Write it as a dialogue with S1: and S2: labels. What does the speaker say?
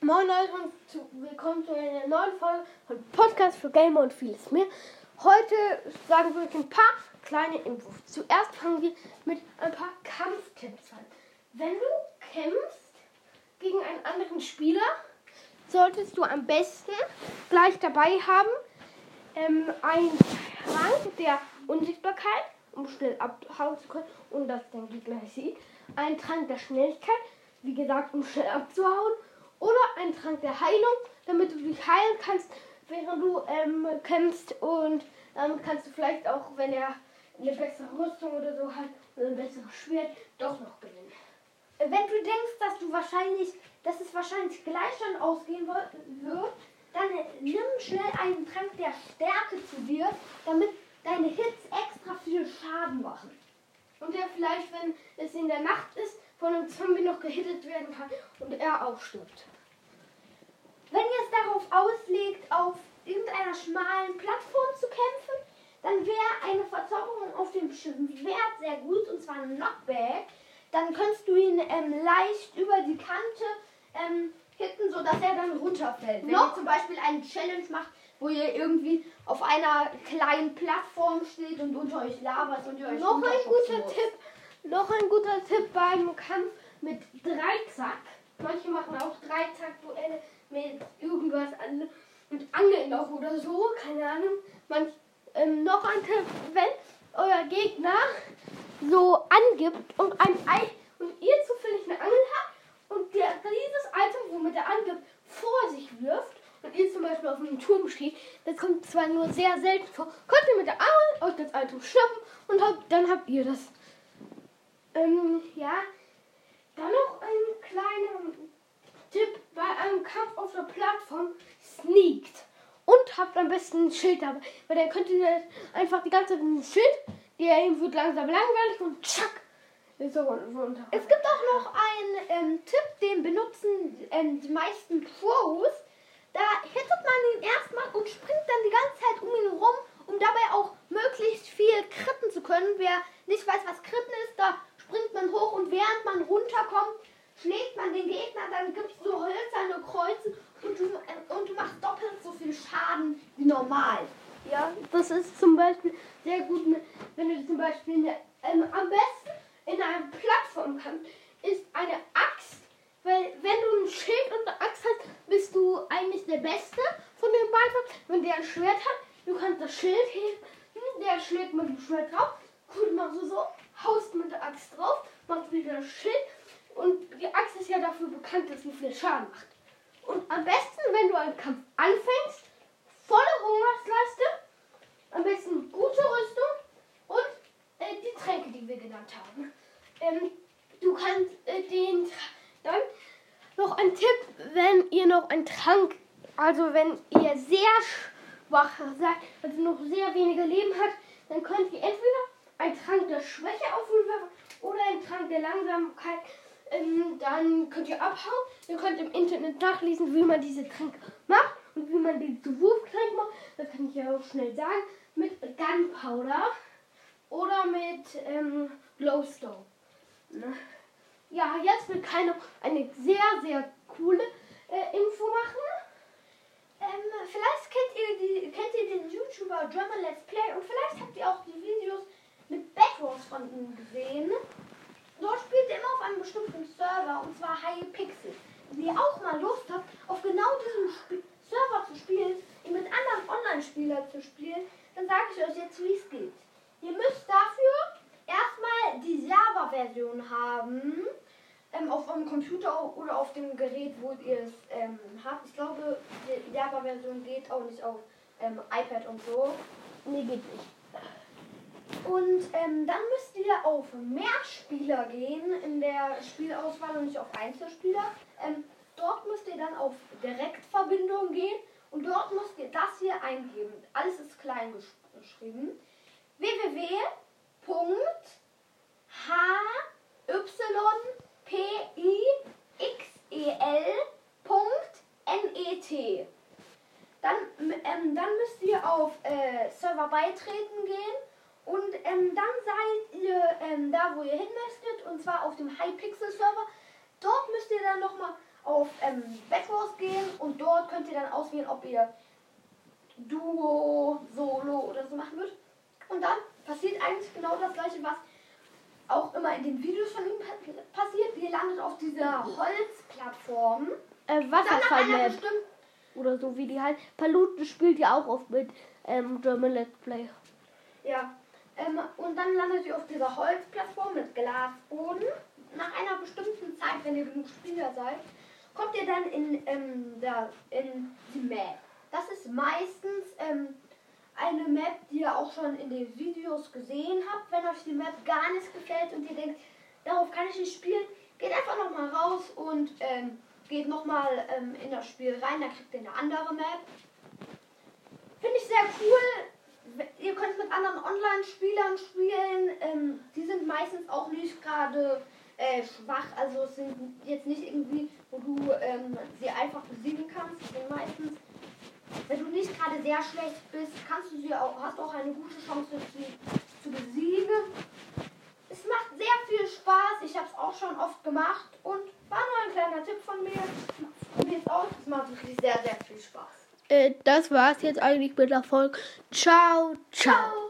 S1: Moin Leute und zu, willkommen zu einer neuen Folge von Podcast für Gamer und vieles mehr. Heute sagen wir euch ein paar kleine Infos. Zuerst fangen wir mit ein paar Kampftipps an. Wenn du kämpfst gegen einen anderen Spieler, solltest du am besten gleich dabei haben ähm, einen Trank der Unsichtbarkeit, um schnell abhauen zu können und dass dein Gegner sieht. Ein Trank der Schnelligkeit, wie gesagt, um schnell abzuhauen. Oder ein Trank der Heilung, damit du dich heilen kannst, während du ähm, kämpfst. Und damit kannst du vielleicht auch, wenn er eine bessere Rüstung oder so hat oder ein besseres Schwert, doch noch gewinnen.
S2: Wenn du denkst, dass du wahrscheinlich, dass es wahrscheinlich gleich schon ausgehen wird, dann nimm schnell einen Trank der Stärke zu dir, damit deine Hits extra viel Schaden machen.
S1: Und der vielleicht, wenn es in der Nacht ist, von einem Zombie noch gehittet werden kann und er auch stirbt.
S2: Wenn ihr es darauf auslegt, auf irgendeiner schmalen Plattform zu kämpfen, dann wäre eine Verzauberung auf dem Schwert sehr gut, und zwar ein Knockback. Dann kannst du ihn ähm, leicht über die Kante ähm, hitten, sodass er dann runterfällt. Wenn
S1: Noch-
S2: ihr zum Beispiel eine Challenge macht, wo ihr irgendwie auf einer kleinen Plattform steht und unter euch ist und ihr euch
S1: Noch ein guter
S2: müsst.
S1: Tipp, noch ein guter Tipp beim Kampf mit Dreizack. Manche machen auch Dreizack-Duelle mit irgendwas an mit Angeln auch oder so, keine Ahnung. Manch, ähm, noch ein Tipp, wenn euer Gegner so angibt und ein Ei und ihr zufällig eine Angel habt und der dieses Item, womit er angibt, vor sich wirft und ihr zum Beispiel auf einem Turm steht, das kommt zwar nur sehr selten vor, könnt ihr mit der Angel euch das Item schnappen und habt, dann habt ihr das. Ähm, ja, dann noch ein kleiner Tipp bei einem Kampf auf der Plattform, sneakt. Und habt am besten ein Schild dabei, weil dann könnt ihr einfach die ganze Zeit ein Schild, der ihm wird langsam langweilig und tschack.
S2: Es gibt auch noch einen ähm, Tipp, den benutzen ähm, die meisten Pros. Da hittet man ihn erstmal und springt dann die ganze Zeit um ihn rum, um dabei auch möglichst viel kritten zu können. Wer nicht weiß, was kritten ist, da springt man hoch und während man runterkommt, schlägt man den Gegner, dann gibt es so hölzerne Kreuze und du, und du machst doppelt so viel Schaden wie normal.
S1: Ja, das ist zum Beispiel sehr gut, ne, wenn du zum Beispiel eine, ähm, am besten in einem Plattformkampf ist eine Axt, weil wenn du ein Schild und eine Axt hast, bist du eigentlich der Beste von den beiden. Wenn der ein Schwert hat, du kannst das Schild heben, der schlägt mit dem Schwert drauf, gut, machst du so, haust mit der Axt drauf, machst wieder das Schild und die Axt ist ja dafür bekannt, dass sie viel Schaden macht. Und am besten, wenn du einen Kampf anfängst, volle Hungersleiste, am besten gute Rüstung und äh, die Tränke, die wir genannt haben. Ähm, du kannst äh, den dann noch ein Tipp, wenn ihr noch einen Trank, also wenn ihr sehr schwach seid, also noch sehr wenige Leben habt, dann könnt ihr entweder einen Trank der Schwäche aufwerfen oder einen Trank der Langsamkeit. Ähm, dann könnt ihr abhauen. Ihr könnt im Internet nachlesen, wie man diese Tränke macht und wie man die zu Wurftränke macht. Das kann ich ja auch schnell sagen. Mit Gunpowder oder mit ähm, Glowstone. Ne? Ja, jetzt will noch eine sehr, sehr coole äh, Info machen.
S2: Ähm, vielleicht kennt ihr, die, kennt ihr den YouTuber German Let's Play und vielleicht habt ihr auch die Videos mit Bedwars von ihm gesehen. Dort spielt er immer auf einem bestimmten Server und zwar Hypixel. Wenn ihr auch mal Lust habt, auf genau diesem Sp Server zu spielen und mit anderen Online-Spielern zu spielen, dann sage ich euch jetzt, wie es geht. Ihr müsst dafür erstmal die Java-Version haben. Ähm, auf eurem Computer oder auf dem Gerät, wo ihr es ähm, habt. Ich glaube, die Java-Version geht auch nicht auf ähm, iPad und so.
S1: Nee, geht nicht.
S2: Und ähm, dann müsst ihr auf Mehrspieler gehen in der Spielauswahl und nicht auf Einzelspieler. Ähm, dort müsst ihr dann auf Direktverbindung gehen und dort müsst ihr das hier eingeben. Alles ist klein gesch geschrieben. www.hypixel.net. Dann, ähm, dann müsst ihr auf äh, Server beitreten gehen und ähm, dann seid ihr ähm, da, wo ihr hin möchtet, und zwar auf dem Hypixel Server. Dort müsst ihr dann nochmal auf ähm, Bedwars gehen und dort könnt ihr dann auswählen, ob ihr Duo, Solo oder so machen würdet. Und dann passiert eigentlich genau das gleiche, was auch immer in den Videos von ihm pa passiert. Ihr landet auf dieser Holzplattform.
S1: Äh,
S2: bestimmten
S1: oder so wie die halt. Paluten spielt ja auch oft mit ähm, German Let's Play.
S2: Ja. Und dann landet ihr auf dieser Holzplattform mit Glasboden. Nach einer bestimmten Zeit, wenn ihr genug Spieler seid, kommt ihr dann in, ähm, der, in die Map. Das ist meistens ähm, eine Map, die ihr auch schon in den Videos gesehen habt. Wenn euch die Map gar nicht gefällt und ihr denkt, darauf kann ich nicht spielen, geht einfach nochmal raus und ähm, geht nochmal ähm, in das Spiel rein. Dann kriegt ihr eine andere Map. Finde ich sehr cool. Ihr könnt mit anderen Online-Spielern spielen. Ähm, die sind meistens auch nicht gerade äh, schwach. Also es sind jetzt nicht irgendwie, wo du ähm, sie einfach besiegen kannst. Es sind meistens, wenn du nicht gerade sehr schlecht bist, kannst du sie auch, hast auch eine gute Chance, sie zu besiegen. Es macht sehr viel Spaß. Ich habe es auch schon oft gemacht und war nur ein kleiner Tipp von mir. Probiert aus. Es macht wirklich sehr, sehr viel
S1: das war's jetzt eigentlich mit der Folge. Ciao, ciao.
S2: Ciao.